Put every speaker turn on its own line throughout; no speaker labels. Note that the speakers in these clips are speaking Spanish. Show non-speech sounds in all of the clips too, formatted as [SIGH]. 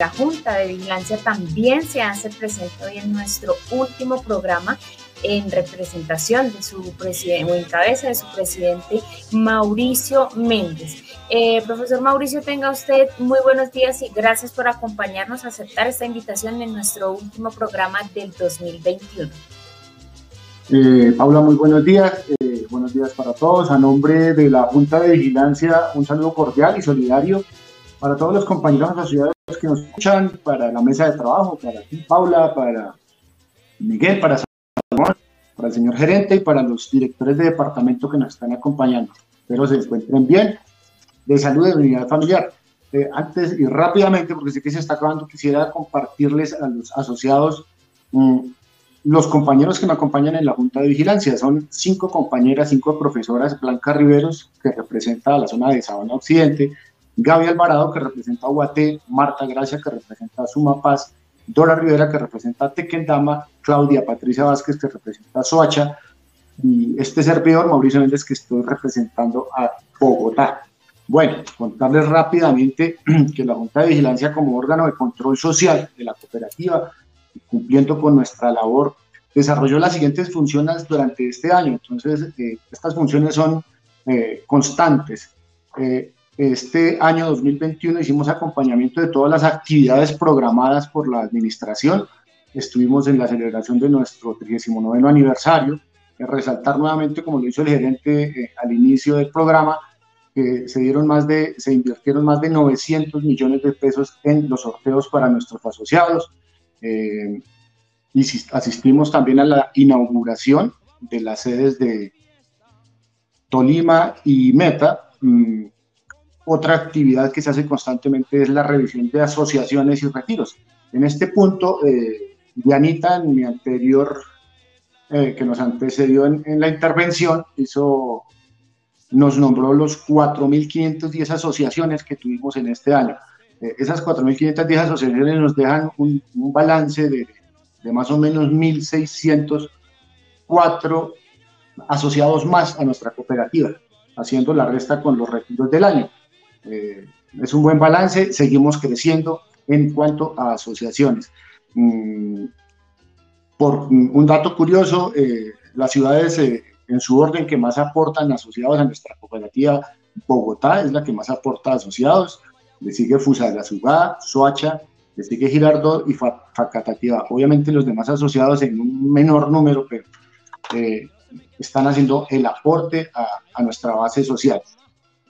la Junta de Vigilancia también se hace presente hoy en nuestro último programa en representación de su presidente o en cabeza de su presidente Mauricio Méndez. Eh, profesor Mauricio, tenga usted muy buenos días y gracias por acompañarnos a aceptar esta invitación en nuestro último programa del 2021.
Eh, Paula, muy buenos días. Eh, buenos días para todos. A nombre de la Junta de Vigilancia, un saludo cordial y solidario para todos los compañeros asociados que nos escuchan, para la mesa de trabajo, para ti, Paula, para Miguel, para Salomón, para el señor gerente y para los directores de departamento que nos están acompañando. Espero se encuentren bien, de salud y de unidad familiar. Eh, antes y rápidamente, porque sé que se está acabando, quisiera compartirles a los asociados mm, los compañeros que me acompañan en la Junta de Vigilancia. Son cinco compañeras, cinco profesoras, Blanca Riveros, que representa a la zona de Sabana Occidente, Gaby Alvarado, que representa a Guaté, Marta Gracia, que representa a Sumapaz, Dora Rivera, que representa a Tequendama, Claudia Patricia Vázquez, que representa a Soacha, y este servidor, Mauricio Méndez, que estoy representando a Bogotá. Bueno, contarles rápidamente [CLEARS THROAT] que la Junta de Vigilancia como órgano de control social de la cooperativa, cumpliendo con nuestra labor, desarrolló las siguientes funciones durante este año. Entonces, eh, estas funciones son eh, constantes. Eh, este año 2021 hicimos acompañamiento de todas las actividades programadas por la administración. Estuvimos en la celebración de nuestro 39 aniversario. resaltar nuevamente, como lo hizo el gerente eh, al inicio del programa, que se, dieron más de, se invirtieron más de 900 millones de pesos en los sorteos para nuestros asociados. Eh, y asistimos también a la inauguración de las sedes de Tolima y Meta. Otra actividad que se hace constantemente es la revisión de asociaciones y retiros. En este punto, eh, Dianita, en mi anterior, eh, que nos antecedió en, la intervención, hizo, nos nombró los 4.510 asociaciones que tuvimos en este año. Eh, esas 4.510 asociaciones nos dejan un, balance de, más o menos 1.604 asociados más a nuestra cooperativa, haciendo la resta con los retiros del año. Eh, es un buen balance, seguimos creciendo en cuanto a asociaciones. Mm, por un dato curioso, eh, las ciudades eh, en su orden que más aportan asociados a nuestra cooperativa, Bogotá es la que más aporta asociados, le sigue Fusagasugá, Soacha, le sigue Girardot y Facatativa. Obviamente los demás asociados en un menor número, pero están haciendo el aporte a nuestra base social.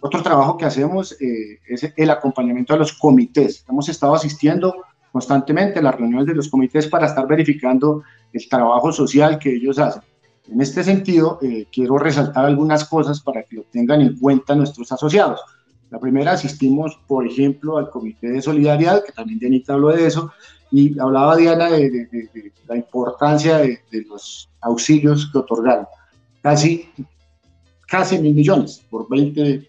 Otro trabajo que hacemos eh, es el acompañamiento a los comités. Hemos estado asistiendo constantemente a las reuniones de los comités para estar verificando el trabajo social que ellos hacen. En este sentido, eh, quiero resaltar algunas cosas para que lo tengan en cuenta nuestros asociados. La primera, asistimos, por ejemplo, al Comité de Solidaridad, que también Dianita habló de eso, y hablaba Diana de, de la importancia de, los auxilios que otorgaron. Casi, casi mil millones por 20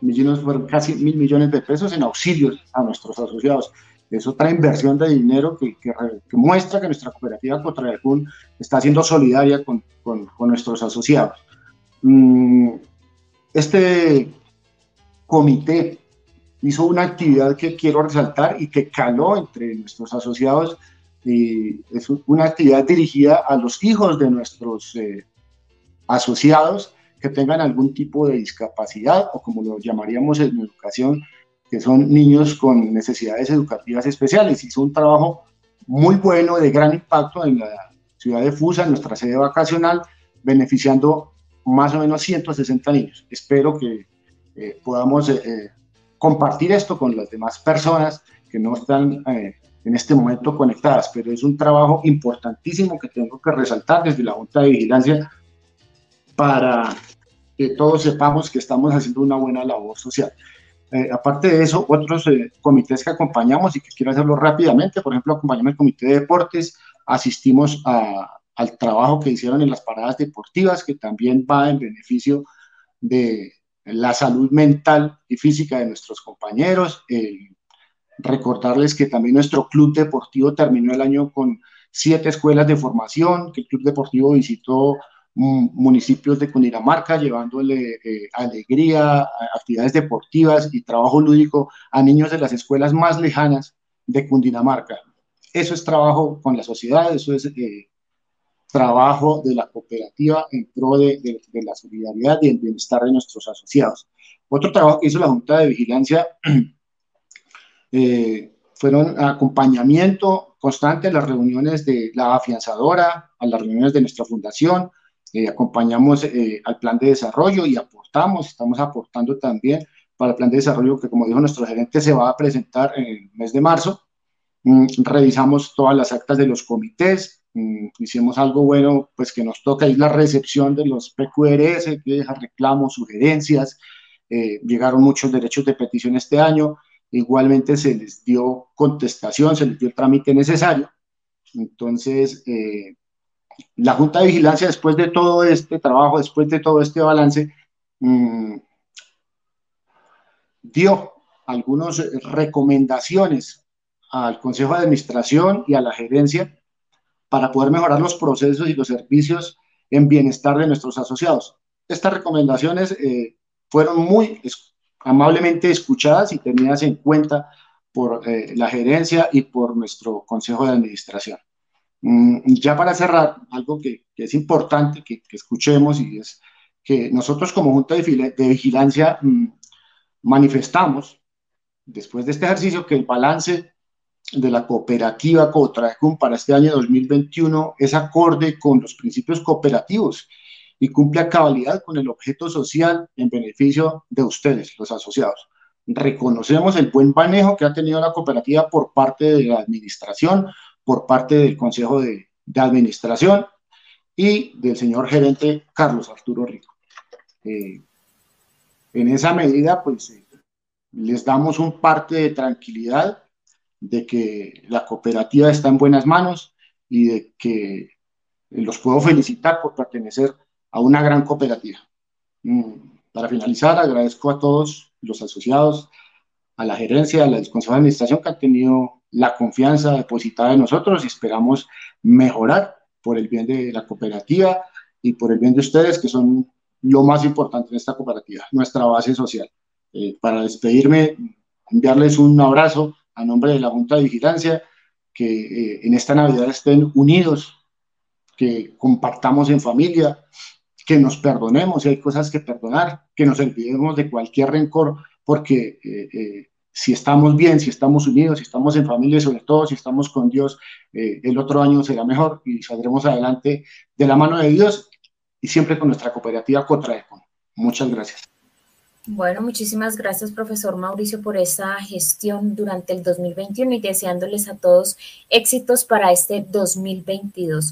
millones, fueron casi mil millones de pesos en auxilios a nuestros asociados. Es otra inversión de dinero que, que, muestra que nuestra cooperativa Cotrayacún está siendo solidaria con, con, nuestros asociados. Mm, este comité hizo una actividad que quiero resaltar y que caló entre nuestros asociados. Y es una actividad dirigida a los hijos de nuestros eh, asociados que tengan algún tipo de discapacidad o como lo llamaríamos en educación, que son niños con necesidades educativas especiales. Hizo un trabajo muy bueno, de gran impacto en la ciudad de Fusa, en nuestra sede vacacional, beneficiando más o menos 160 niños. Espero que eh, podamos eh, eh, compartir esto con las demás personas que no están en este momento conectadas, pero es un trabajo importantísimo que tengo que resaltar desde la Junta de Vigilancia para que todos sepamos que estamos haciendo una buena labor social. Eh, aparte de eso, otros eh, comités que acompañamos y que quiero hacerlo rápidamente, por ejemplo, acompañamos el Comité de Deportes, asistimos al trabajo que hicieron en las paradas deportivas, que también va en beneficio de la salud mental y física de nuestros compañeros. recordarles que también nuestro club deportivo terminó el año con siete escuelas de formación, que el club deportivo visitó municipios de Cundinamarca, llevándole eh, alegría, actividades deportivas y trabajo lúdico a niños de las escuelas más lejanas de Cundinamarca. Eso es trabajo con la sociedad, eso es eh, trabajo de la cooperativa en pro de, la solidaridad y el bienestar de nuestros asociados. Otro trabajo que hizo la Junta de Vigilancia [CLEARS THROAT] eh, fueron acompañamiento constante a las reuniones de la afianzadora, a las reuniones de nuestra fundación, eh, acompañamos eh, al plan de desarrollo y aportamos, estamos aportando también para el plan de desarrollo que como dijo nuestro gerente se va a presentar en el mes de marzo. Mm, revisamos todas las actas de los comités, Mm, hicimos algo bueno, pues que nos toca, la recepción de los PQRS, que deja reclamos, sugerencias, eh, llegaron muchos derechos de petición este año, igualmente se les dio contestación, se les dio el trámite necesario. Entonces, eh, la Junta de Vigilancia, después de todo este trabajo, después de todo este balance, mm, dio algunas recomendaciones al Consejo de Administración y a la gerencia para poder mejorar los procesos y los servicios en bienestar de nuestros asociados. Estas recomendaciones eh, fueron muy amablemente escuchadas y tenidas en cuenta por eh, la gerencia y por nuestro consejo de administración. Mm, ya para cerrar, algo que, es importante que, escuchemos y es que nosotros como Junta de, Vigilancia mm, manifestamos, después de este ejercicio, que el balance de la cooperativa Cotracum para este año 2021 es acorde con los principios cooperativos y cumple a cabalidad con el objeto social en beneficio de ustedes, los asociados. Reconocemos el buen manejo que ha tenido la cooperativa por parte de la administración, por parte del Consejo de, Administración y del señor gerente Carlos Arturo Rico. Eh, en esa medida, pues, eh, les damos un parte de tranquilidad de que la cooperativa está en buenas manos y de que los puedo felicitar por pertenecer a una gran cooperativa. Mm, para finalizar, agradezco a todos los asociados, a la gerencia, a la Consejo de Administración que han tenido la confianza depositada en nosotros y esperamos mejorar por el bien de la cooperativa y por el bien de ustedes, que son lo más importante en esta cooperativa, nuestra base social. Eh, para despedirme, enviarles un abrazo a nombre de la Junta de Vigilancia, que eh, en esta Navidad estén unidos, que compartamos en familia, que nos perdonemos si hay cosas que perdonar, que nos olvidemos de cualquier rencor, porque eh, eh, si estamos bien, si estamos unidos, si estamos en familia y sobre todo si estamos con Dios, el otro año será mejor y saldremos adelante de la mano de Dios y siempre con nuestra cooperativa Cotraecon. Muchas gracias.
Bueno, muchísimas gracias, profesor Mauricio, por esa gestión durante el 2021 y deseándoles a todos éxitos para este 2022.